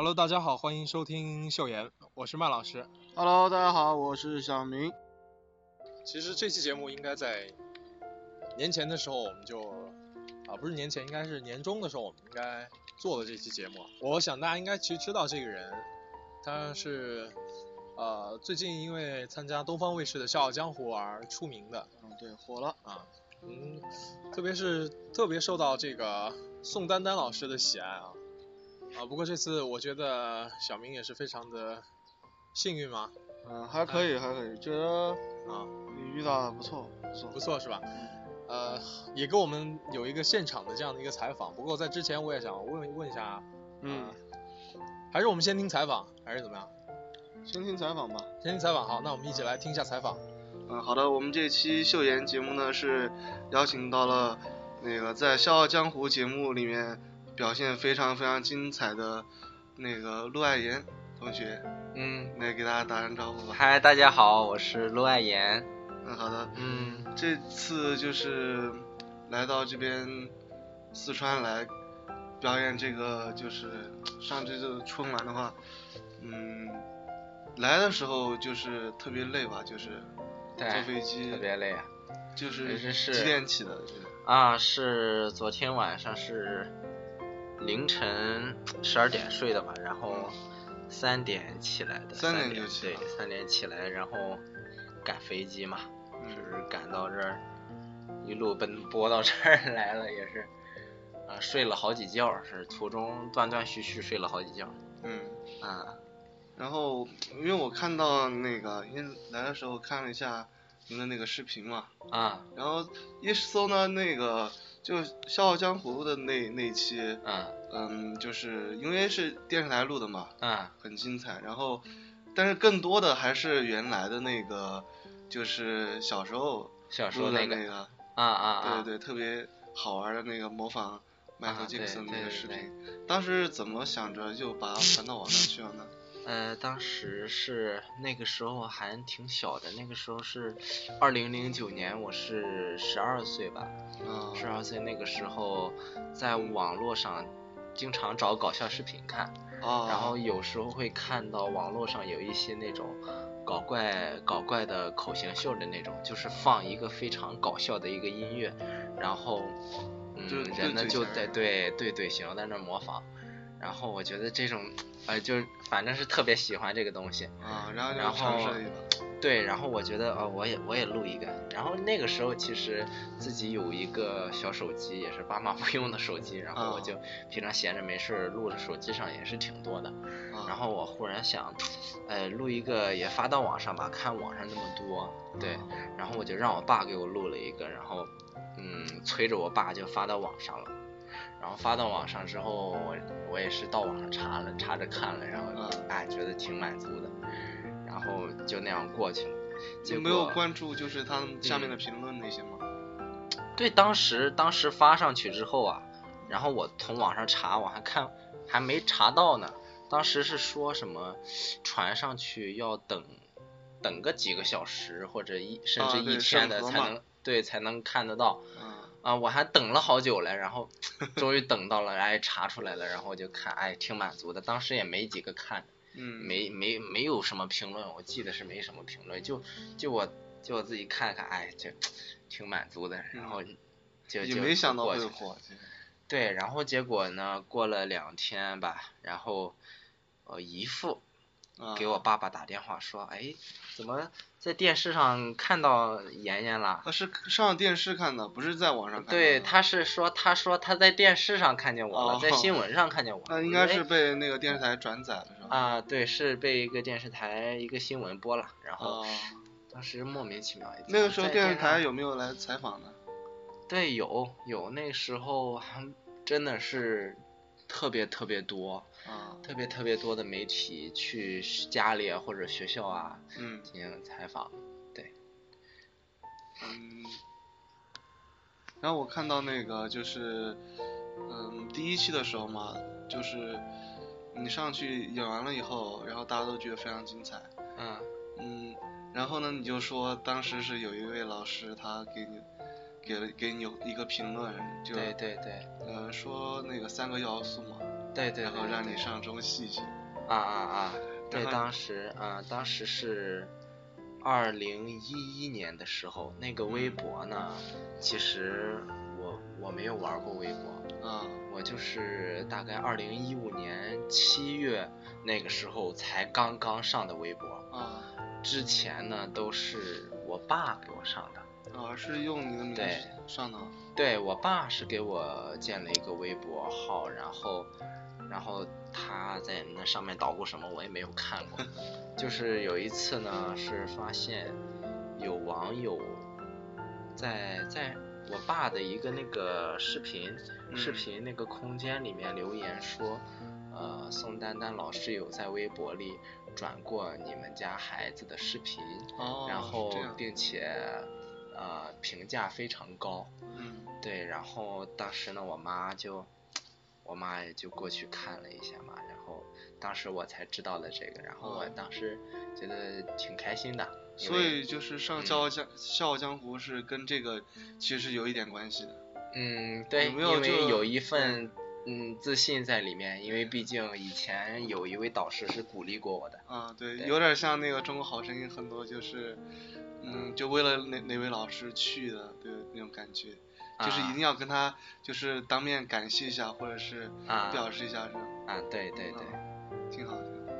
Hello，大家好，欢迎收听秀妍，我是麦老师。Hello，大家好，我是小明。其实这期节目应该在年前的时候我们就啊，不是年前，应该是年终的时候我们应该做的这期节目。我想大家应该其实知道这个人，他是呃最近因为参加东方卫视的《笑傲江湖》而出名的嗯，对，火了。啊，嗯，特别是特别受到这个宋丹丹老师的喜爱啊啊。不过这次我觉得小明也是非常的幸运嘛嗯，还可以，还可以，觉得啊。你遇到的不错，不错。不错是吧？呃，也给我们有一个现场的这样的一个采访。不过在之前我也想问问一下，嗯，还是我们先听采访，还是怎么样？先听采访吧。先听采访，好，那我们一起来听一下采访。嗯，好的，我们这期秀妍节目呢是邀请到了那个在《笑傲江湖》节目里面表现非常非常精彩的那个陆爱妍同学，嗯，来给大家打声招呼吧。嗨，大家好，我是陆爱妍。嗯，好的。嗯，这次就是来到这边四川来表演这个，就是上这个春晚的话，嗯，来的时候就是特别累吧，就是坐，飞机特别累啊。就是是是几点起的？是啊，是昨天晚上是凌晨十二点睡的吧，然后三点起来的。三点就起对，三点起来，然后赶飞机嘛，嗯是赶到这儿，一路奔波到这儿 来了，也是。啊，睡了好几觉，是途中断断续续睡了好几觉。嗯。啊，然后因为我看到那个，因为来的时候看了一下您的那个视频嘛，啊，然后一搜呢那个就《笑傲江湖》的那那期，嗯嗯，就是因为是电视台录的嘛，嗯很精彩。然后，但是更多的还是原来的那个，就是小时候小时候的那个，啊啊啊，对对，特别好玩的那个模仿迈克啊尔·杰克森对对对那个视频。当时怎么想着就把它传到网上去了呢？呃，当时是那个时候还挺小的，那个时候是二零零九年，我是十二岁吧，啊，十二岁那个时候在网络上经常找搞笑视频看，啊，然后有时候会看到网络上有一些那种搞怪搞怪的口型秀的那种，就是放一个非常搞笑的一个音乐，然后嗯人呢就在对对对对型在那模仿，然后我觉得这种呃就是反正是特别喜欢这个东西，啊，然后就然后。对，然后我觉得呃我也我也录一个，然后那个时候其实自己有一个小手机，也是爸妈不用的手机，然后我啊就平常闲着没事录了手机上也是挺多的。啊然后我忽然想，呃，录一个也发到网上吧，看网上那么多，对，啊然后我就让我爸给我录了一个，然后，嗯，催着我爸就发到网上了，然后发到网上之后，我我也是到网上查了，查着看了，然后啊哎觉得挺满足的，然后就那样过去了。结你没有关注就是他们下面嗯的评论那些吗？对，当时当时发上去之后啊，然后我从网上查，我还看还没查到呢。当时是说什么传上去要等等个几个小时或者一甚至一天的才能、对才能看得到啊啊！我还等了好久了，然后终于等到了，哎查出来了，然后我就看，哎挺满足的。当时也没几个看，嗯，没没没有什么评论，我记得是没什么评论，就就我就我自己看看，哎，就挺满足的，然后就就也没想到会火，对，然后结果呢，过了两天吧，然后呃姨父啊给我爸爸打电话说，哎，怎么在电视上看到妍妍了？他是上电视看的，不是在网上看的。对，他是说，他说他在电视上看见我了，在哦新闻上看见我了。那应该哎是被那个电视台转载了，是吧？啊，对，是被一个电视台一个新闻播了，然后哦，当时莫名其妙。那个时候电视台有没有来采访呢？对，有有，那时候还真的是特别特别多，啊，特别特别多的媒体去家里啊或者学校啊嗯进行采访。对嗯。然后我看到那个就是，嗯，第一期的时候嘛，就是你上去演完了以后，然后大家都觉得非常精彩，嗯嗯，然后呢，你就说当时是有一位老师他给你给了给你有一个评论，就对对对呃说那个三个要素嘛，对对，然后对对让你上中戏去，啊啊啊！对，当时啊，当时是二零一一年的时候，那个微博呢，其实我我没有玩过微博，啊我就是大概二零一五年七月那个时候才刚刚上的微博，啊之前呢都是我爸给我上的，啊，是用你的名字对上的，对我爸是给我建了一个微博号，然后，然后他在那上面捣鼓什么我也没有看过，就是有一次呢是发现有网友在在我爸的一个那个视频、视嗯频那个空间里面留言说，呃，宋丹丹老师有在微博里转过你们家孩子的视频，哦，然后并且呃评价非常高。嗯对，然后当时呢，我妈就，我妈也就过去看了一下嘛，然后当时我才知道了这个，然后我哦当时觉得挺开心的，因所以就是上嗯《笑傲江笑傲江湖》是跟这个其实有一点关系的。嗯，对，有没有就因为有一份嗯自信在里面，因为毕竟以前有一位导师是鼓励过我的，啊，对，对有点像那个《中国好声音》，很多就是，嗯，就为了哪哪位老师去的，对那种感觉，就是一啊定要跟他就是当面感谢一下，或者是啊。表示一下，这种啊，对对对，挺好，挺好。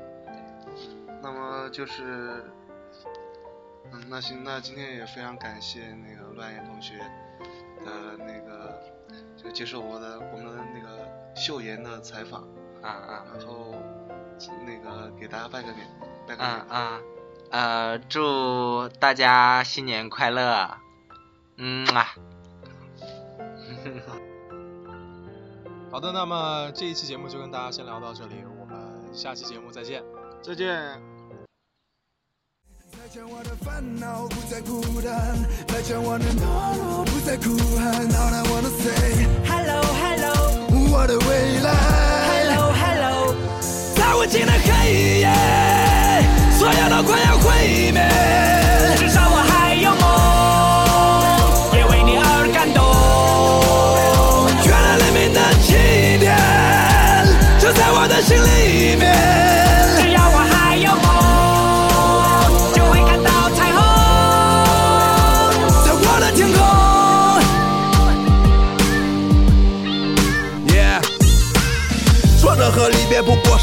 那么就是，嗯，那行，那今天也非常感谢那个乱言同学的那个，就接受我的我们那个秀妍的采访，啊啊。然后那个给大家拜个年，拜个年。啊啊，呃，祝大家新年快乐，嗯啊。好的，那么这一期节目就跟大家先聊到这里，我们下期节目再见。再见。再见我的烦恼，不再孤单；再见我的懦弱，不再哭喊。All I wanna say，Hello Hello 我的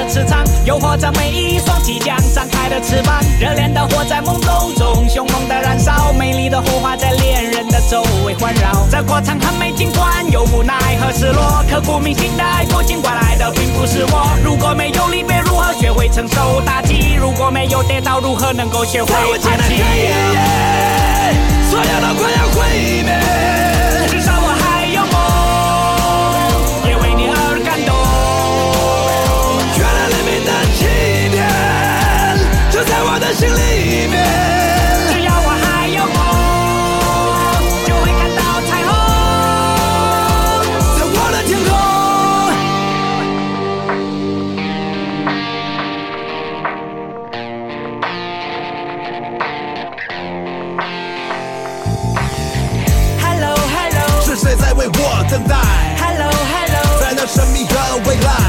的磁场，诱惑着每一双即将张开的翅膀。热烈的火在梦中中凶猛的燃烧，美丽的火花在恋人的周围环绕。这过程很美，尽管有无奈和失落，刻骨铭心的爱过，尽管来的并不是我。如果没有离别，如何学会承受打击？如果没有跌倒，如何能够学会爬起？所有都快要毁灭。等待 hello hello 在那神秘的未来